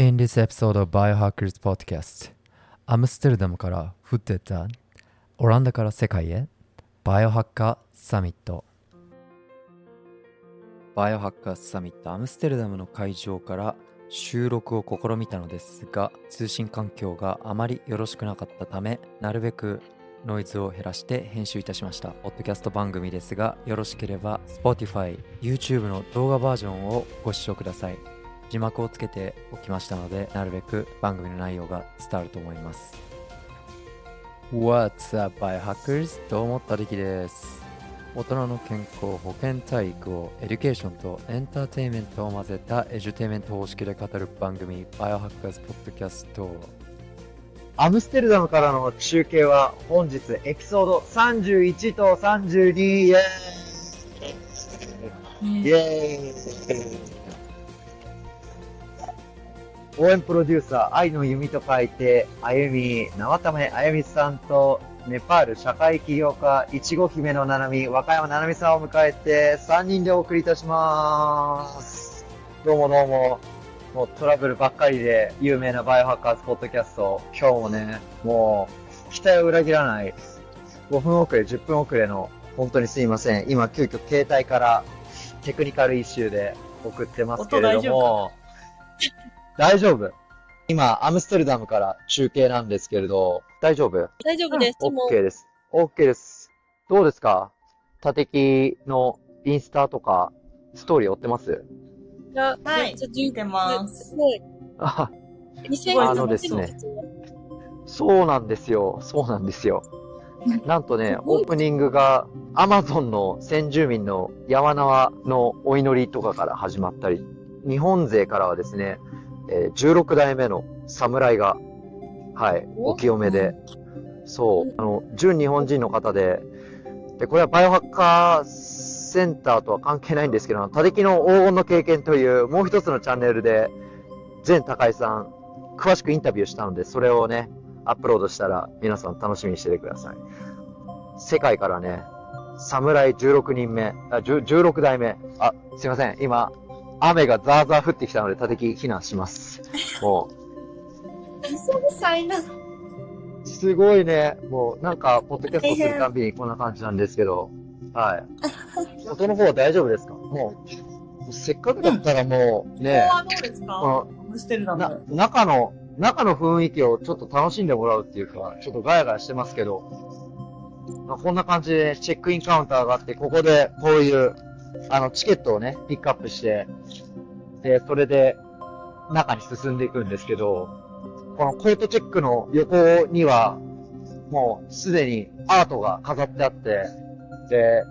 In this episode of Biohackers Podcast アムステルダムから降ってたオランダから世界へバイオハッカーサミットバイオハッカーサミットアムステルダムの会場から収録を試みたのですが通信環境があまりよろしくなかったためなるべくノイズを減らして編集いたしました。ポッドキャスト番組ですがよろしければ Spotify、YouTube の動画バージョンをご視聴ください。字幕をつけておきましたのでなるべく番組の内容が伝わると思います What's up, Biohackers? どうも、たりきです。大人の健康、保健体育をエデュケーションとエンターテインメントを混ぜたエデュテインメント方式で語る番組、Biohackers Podcast。アムステルダムからの中継は本日エピソード31と32イエーイイエーイ応援プロデューサー、愛の弓と書いて、あゆみ、縄ためあゆみさんと、ネパール社会起業家、いちご姫のななみ、和歌山ななみさんを迎えて、3人でお送りいたします。どうもどうも。もうトラブルばっかりで有名なバイオハッカーズポッドキャスト。今日もね、もう、期待を裏切らない。5分遅れ、10分遅れの、本当にすいません。今、急遽携帯からテクニカルイシューで送ってますけれども、大丈夫？今、アムステルダムから中継なんですけれど、大丈夫？大丈夫です。もう ?OK です。OK です。どうですか？縦木のインスタとか、ストーリー追ってます？いやはいめっちゃ見てますすごい。あ、2000あのですねそうなんですよ。そうなんですよ。なんとね オープニングが、アマゾンの先住民の山縄のお祈りとかから始まったり、日本勢からはですね、えー16代目の侍が、はい、お。お清めで、そう、あの、純日本人の方で、で、これはバイオハッカーセンターとは関係ないんですけど、他力の黄金の経験というもう一つのチャンネルで、前高井さん、詳しくインタビューしたので、それをね、アップロードしたら皆さん楽しみにしててください。世界からね、侍16人目、あ、10 16代目、あ、すいません、今、雨がザーザー降ってきたので、他力避難します。もう。すごいね、もうなんか、ポッドキャストするたんびにこんな感じなんですけど、はい。音の方は大丈夫ですか？もう、せっかくだったらもう、ここね、はどうですか？中の、中の雰囲気をちょっと楽しんでもらうっていうか、ちょっとガヤガヤしてますけど、まあ、こんな感じでチェックインカウンターがあって、ここでこういう、あの、チケットをね、ピックアップして、で、それで中に進んでいくんですけど、このコートチェックの横には、もうすでにアートが飾ってあって、で、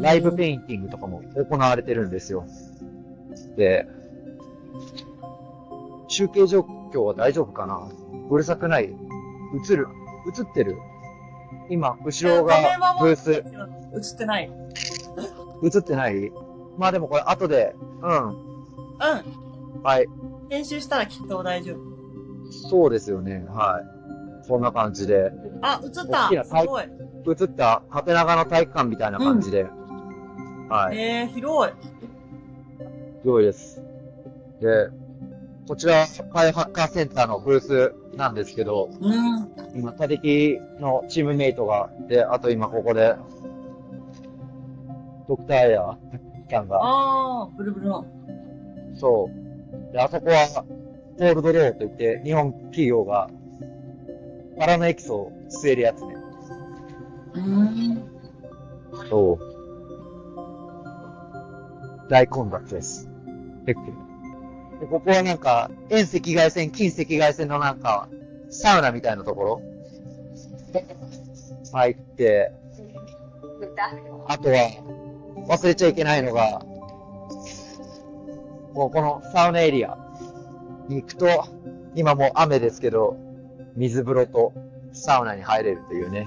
ライブペインティングとかも行われてるんですよ。で、中継状況は大丈夫かな？うるさくない？映る？映ってる？今、後ろがブース、映ってない。映ってない？まあでもこれ後で、うん。うん。はい。編集したらきっと大丈夫。そうですよね。はい。こんな感じで。あ、映ったすごい。映った縦長の体育館みたいな感じで。はい。えー、広い。良いです。で、こちら、パイハッカーセンターのブースなんですけど、うん。今、他力のチームメイトが、で、あと今ここで、ドクターエアさんが、あー、ブルブルの。そう。で、あそこは、コールドローといって、日本企業が、パラのエキソを据えるやつね。うん。そう。大混雑です。で、でここはなんか、遠赤外線、近赤外線のなんか、サウナみたいなところ？入って、あとは、忘れちゃいけないのが、もうこのサウナエリアに行くと、今もう雨ですけど、水風呂とサウナに入れるというね。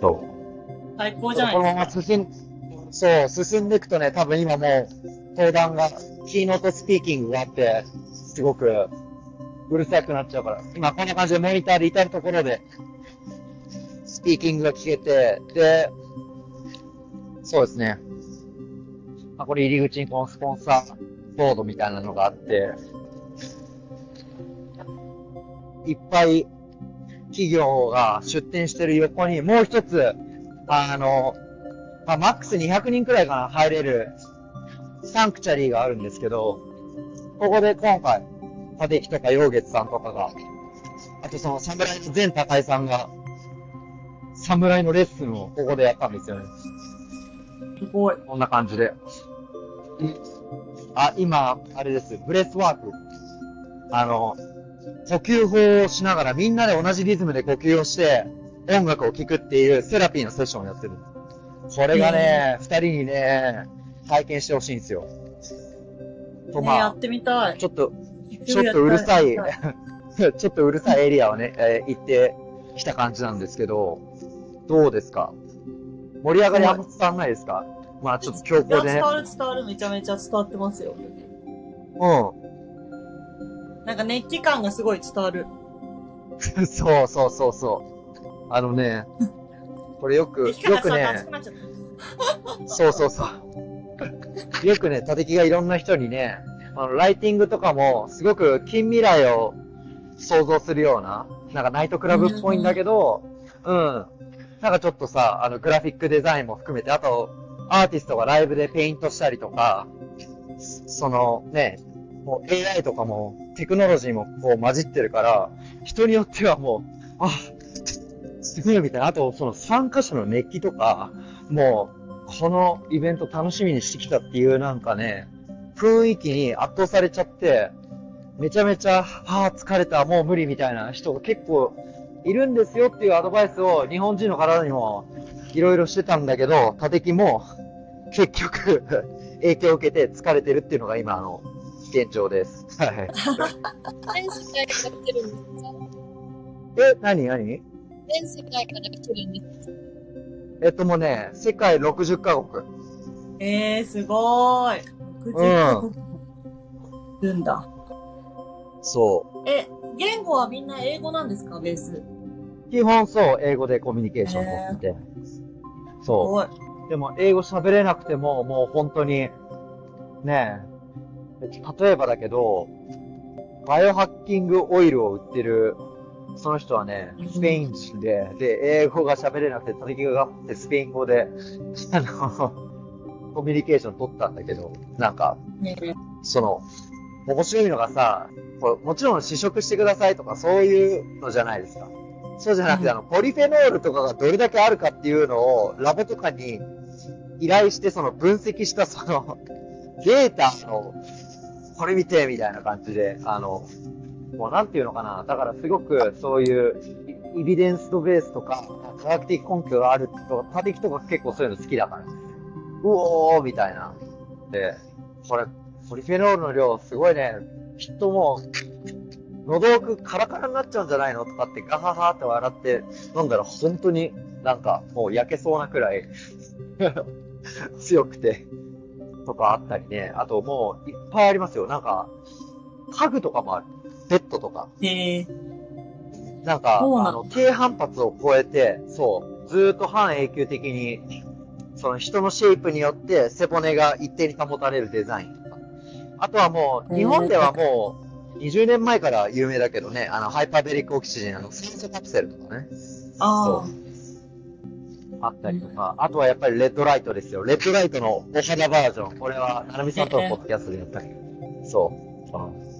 そう。最高じゃないこのまですか。ま進ん、そう、進んでいくとね、多分今もう、登壇が、 keynote speaking があって、すごく、うるさくなっちゃうから、今こんな感じでモニターで至るところで、 speaking が聞けて、で、そうですね。あ、これ入り口にこのスポンサーボードみたいなのがあって、いっぱい企業が出店してる横にもう一つ、あの、まあ、マックス200人くらいかな入れるサンクチャリーがあるんですけど、ここで今回、立木とか陽月さんとかが、あとその侍の全高井さんが、侍のレッスンをここでやったんですよね。すごい。こんな感じで。あ、今、あれです。 breathwork。あの、呼吸法をしながらみんなで同じリズムで呼吸をして音楽を聴くっていうセラピーのセッションをやってる。これがね、二、人にね、体験してほしいんですよ。と、ね、やまってみたあ、い。ちょっと、ちょっとうるさい ちょっとうるさいエリアをね、えー行ってきた感じなんですけど、どうですか？盛り上がりあんま伝わんないですか？まあちょっと強行でね伝。わる伝わる。めちゃめちゃ伝わってますよ。うなんか熱気感がすごい伝わる。ん。そうそうそうそう。あのね、これよく、よくね。そうそうそう。よくね、立木がいろんな人にね、あの、ライティングとかも、すごく近未来を想像するような、なんかナイトクラブっぽいんだけど、うん。なんかちょっとさ、あの、グラフィックデザインも含めて、あと、アーティストがライブでペイントしたりとか、そのね、もう AI とかもテクノロジーもこう混じってるから、人によってはもう、あ、すごいみたいな。あと、その参加者の熱気とか、もう、このイベント楽しみにしてきたっていうなんかね、雰囲気に圧倒されちゃって、めちゃめちゃ、ああ、疲れた、もう無理みたいな人が結構いるんですよっていうアドバイスを日本人の方にもいろいろしてたんだけど、立木も 結局 影響を受けて疲れてるっていうのが今の現状です。はい。全世界から来てるんですか？え、何何？全世界から来てるんですか？えっともうね、世界60カ国。えー、すごーい。うんいるんだ。そえ、言語はみんな英語なんですか？ベース。う。基本そう、英語でコミュニケーション取ってそ。う。でも英語喋れなくても、もう本当に、ねえ、例えばだけど、バイオハッキングオイルを売ってる、その人はね、スペイン人で、で、英語が喋れなくて、叩きがってスペイン語で、あの、コミュニケーション取ったんだけど、なんか、ねその、面白いのがさ、こうもちろん試食してくださいとかそういうのじゃないですか。そうじゃなくて、うんあの、ポリフェノールとかがどれだけあるかっていうのをラボとかに依頼して、その分析したその データの、これ見て、みたいな感じで、あの、もうなんていうのかな。だからすごくそういうイエビデンスとベースとか、科学的根拠があるとか、他的とか結構そういうの好きだから。うおーみたいな。で、これ、ポリフェノールの量すごいね、きっともう、喉奥カラカラになっちゃうんじゃないのとかってガハハって笑って飲んだら本当になんかもう焼けそうなくらい 強くて、とかあったりね。あともういっぱいありますよ。なんか、家具とかもある。ペットとか。えー、なんか、あの、低反発を超えて、そう、ずーっと半永久的に、その人のシェイプによって背骨が一定に保たれるデザイン。あとはもう、日本ではもう、20年前から有名だけどね、あの、ハイパーベリックオキシジェン、あの、酸素カプセルとかね。ああったりとか、あとはやっぱりレッドライトですよ。レッドライトのお肌バージョン。これは、ななみさんとのポッドキャストでやったけど。そ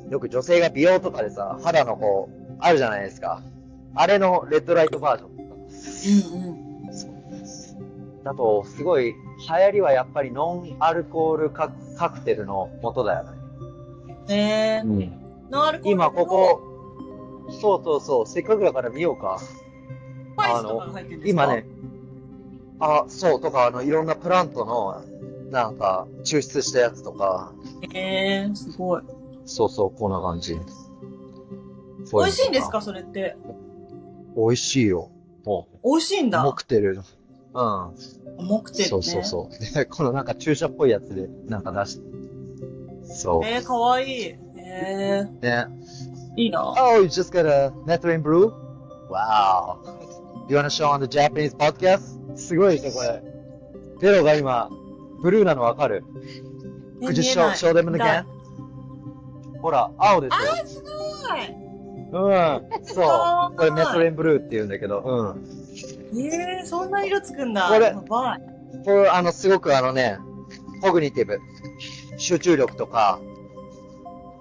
う。よく女性が美容とかでさ、肌のこう、あるじゃないですか。あれのレッドライトバージョン。うんうん。だと、すごい、流行りはやっぱりノンアルコールカカクテルの元だよね。えー、ノンアルコール今ここ、そうそうそう、せっかくだから見ようか。スパイスとかが入ってるんですか？今ね、あ、そう、とか、あの、いろんなプラントの、なんか、抽出したやつとか、えー、すごい。そうそう、こんな感じ。美味しいんですか？それって。美味しいよ。も美味しいんう、だ。モクテル。うん。モクテルね。そうそうそう。で、このなんか注射っぽいやつで、なんか出して。そう。えー、かわいい。えね。ー、いいな。Oh, you just got a Netherine brew? Wow. You wanna show on the Japanese podcast? すごいですよ、これ。ペロが今、ブルーなのわかる？え Could you show, show them again? ほら、青ですよ。あー、すごい。うん。そう。これメトレンブルーって言うんだけど、うん。ええー、そんな色つくんだ。これやばい。これ、あの、すごくあのね、コグニティブ、集中力とか、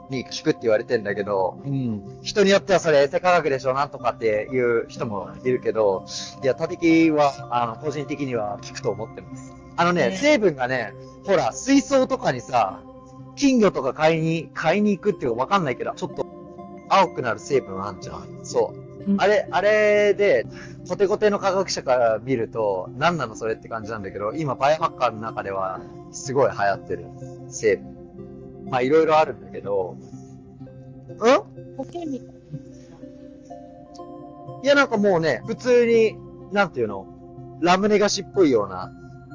に効くって言われてんだけど、うん。人によってはそれエセ科学でしょなんとかっていう人もいるけど、いや、他的は、あの、個人的には効くと思ってます。あのね、ね成分がね、ほら、水槽とかにさ、金魚とか買いに、買いに行くっていうかわかんないけど、ちょっと青くなる成分あんじゃん。そう。うん。あれ、あれで、コテコテの科学者から見ると、何なのそれって感じなんだけど、今、バイオハッカーの中では、すごい流行ってる。成分。まあ、いろいろあるんだけど、うん？保険みいや、なんかもうね、普通に、なんていうの、ラムネ菓子っぽいような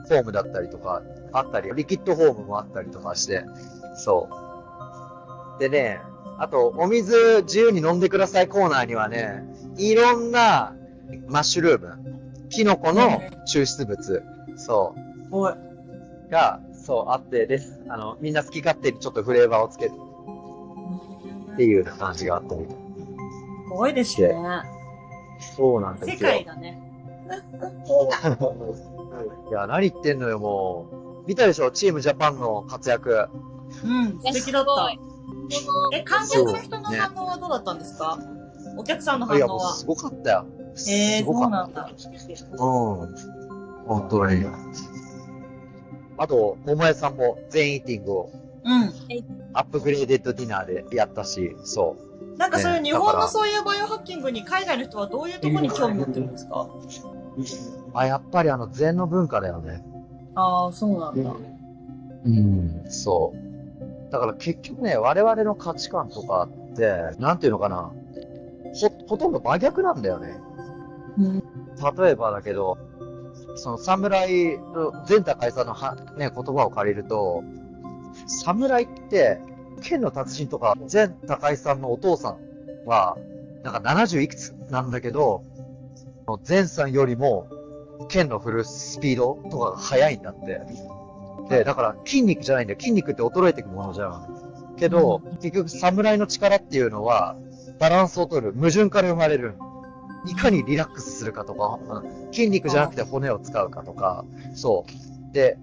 フォームだったりとか、あったり、リキッドフォームもあったりとかして、そう。でね、あと、お水自由に飲んでくださいコーナーにはね、いろんなマッシュルーム、キノコの抽出物、そ。う、が、そう、あってです。あの、みんな好き勝手にちょっとフレーバーをつけるっていうような感じがあったり。すごいですね。そうなんですよ。世界がね。いや、何言ってんのよ、もう。見たでしょチームジャパンの活躍。うん、素敵だった。え、観客の人の反応はどうだったんですか？お客さんの反いや、応は？もうすごかったよ。えー、すごかっそうなんだ。た。うん。本当に。あと、桃江さんも禅 eating をうん。 upgraded dinner でやったし、そう。なんかそういうね日本のそういうバイオハッキングに海外の人はどういうところに興味持ってるんですか？あ、やっぱりあの、禅の文化だよね。ああ、そうなんだ。うん、そう。だから結局ね、我々の価値観とかって、なんていうのかな。ほ、ほとんど真逆なんだよね。うん。例えばだけど、その侍の前高井さんのは、ね、言葉を借りると、侍って、剣の達人とか前高井さんのお父さんは、なんか70いくつなんだけど、前さんよりも剣の振るスピードとかが速いんだって。で、だから筋肉じゃないんだよ。筋肉って衰えていくものじゃん。けど、結局侍の力っていうのは、バランスを取る、矛盾から生まれる。いかにリラックスするかとか、筋肉じゃなくて骨を使うかとか、そう。で、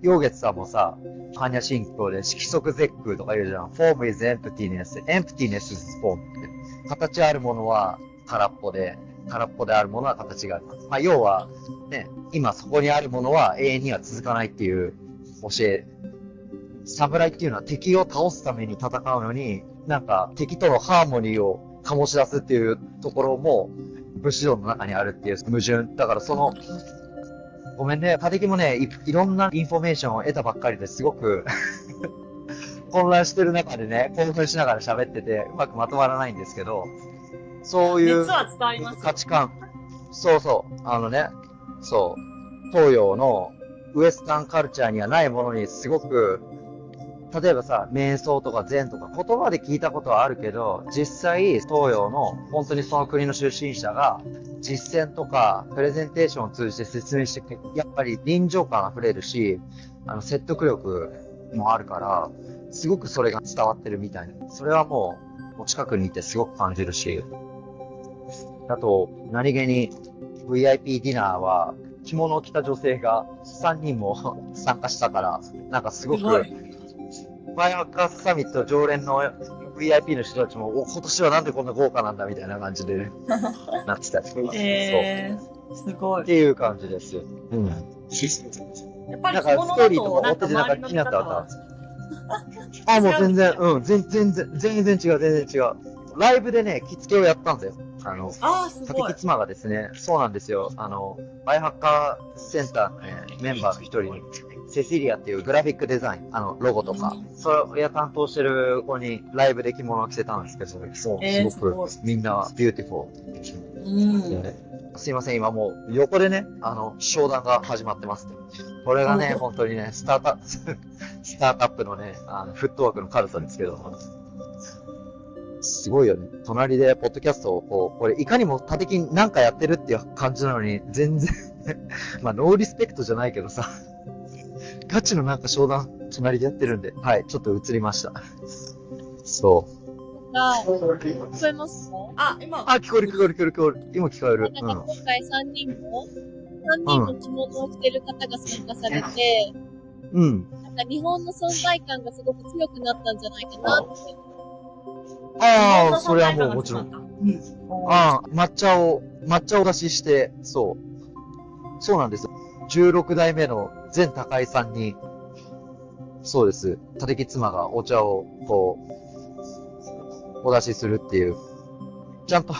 陽月さんもさ、般若心経で色即絶空とか言うじゃん。form is emptiness, emptiness is form って。形あるものは空っぽで、空っぽであるものは形がある。まあ、要は、ね、今そこにあるものは永遠には続かないっていう教え。侍っていうのは敵を倒すために戦うのに、なんか敵とのハーモニーを醸し出すっていうところも武士道の中にあるっていう矛盾。だからその、ごめんね、たりきもねい、いろんなインフォメーションを得たばっかりですごく 混乱してる中でね、興奮しながら喋ってて、うまくまとまらないんですけど、そういう価値観。そうそう。あのね、そう。東洋のウエスタンカルチャーにはないものにすごく、例えばさ、瞑想とか禅とか言葉で聞いたことはあるけど、実際東洋の本当にその国の出身者が実践とかプレゼンテーションを通じて説明してやっぱり臨場感溢れるし、あの説得力もあるから、すごくそれが伝わってるみたいな。それはもう、もう近くにいてすごく感じるし、あと、何気に VIP ディナーは着物を着た女性が3人も 参加したから、なんかすごく、すごいバイオハッカーサミット常連の VIP の人たちも、お、今年はなんでこんな豪華なんだみたいな感じで、なってたり。えー、すごい。っていう感じです。うん。やっぱりなんかストーリーとかか追っててなんか気になった方はあ、もう全然、うん、全全然、全然違う、全然違う。ライブでね、着付けをやったんだよ。あの、あ竹木。妻がですね、そうなんですよ。あの、バイハッカーセンターのね、メンバーの一人に、セシリアっていうグラフィックデザイン、あの、ロゴとか、それを担当してる子にライブで着物を着せたんですけど、そう、えーすごくすみんなビューティフォうん。ー。すいません、今もう横でね、あの、商談が始まってますね。これがね、うん本当にね、スタートアップ、スタートアップのね、あの、フットワークの軽さですけど、すごいよね。隣でポッドキャストをこう、これいかにも他的に何かやってるっていう感じなのに、全然 まあノーリスペクトじゃないけどさ、ガチのなんか商談隣でやってるんで、はい、ちょっと映りました。そう。が、聞こえます？かあ、今、あ、聞こえる聞こえる聞こえる聞こえる。今聞こえる。なんか今回3人も、3人の着物を着てる方が参加されて、うん。うん。なんか日本の存在感がすごく強くなったんじゃないかなって。ああ、それはもうもちろん。ん。ああ、抹茶を、抹茶を出しして、そう。そうなんです。16代目の全高井さんに、そうです。立木妻がお茶を、こう、お出しするっていう。ちゃんと、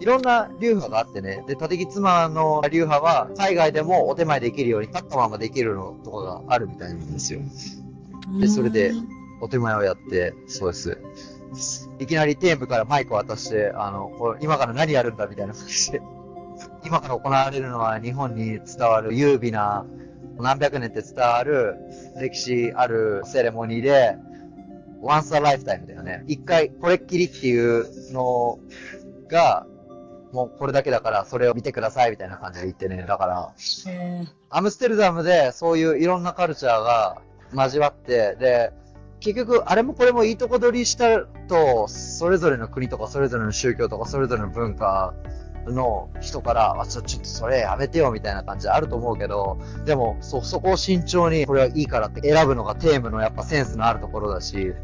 いろんな流派があってね。で、立木妻の流派は、海外でもお手前できるように立ったままできるのとかがあるみたいなんですよ。でそれでお手前をやって、そうです。いきなりテープからマイクを渡して、あの、これ今から何やるんだみたいな感じで。今から行われるのは日本に伝わる優美な、何百年って伝わる歴史あるセレモニーで、once a lifetime だよね。一回これっきりっていうのが、もうこれだけだからそれを見てくださいみたいな感じで言ってね。だから、へアムステルダムでそういういろんなカルチャーが交わって、で、結局、あれもこれもいいとこ取りしたと、それぞれの国とか、それぞれの宗教とか、それぞれの文化の人から、あ、ちょ、ちょっとそれやめてよみたいな感じであると思うけど、でも、そ、そこを慎重に、これはいいからって選ぶのがテームのやっぱセンスのあるところだし、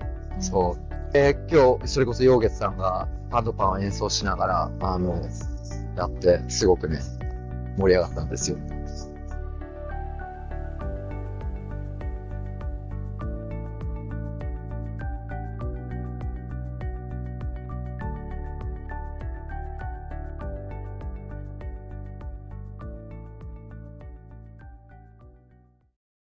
そう。で、今日、それこそ、陽月さんがパンドパンを演奏しながら、あの、やって、すごくね、盛り上がったんですよ。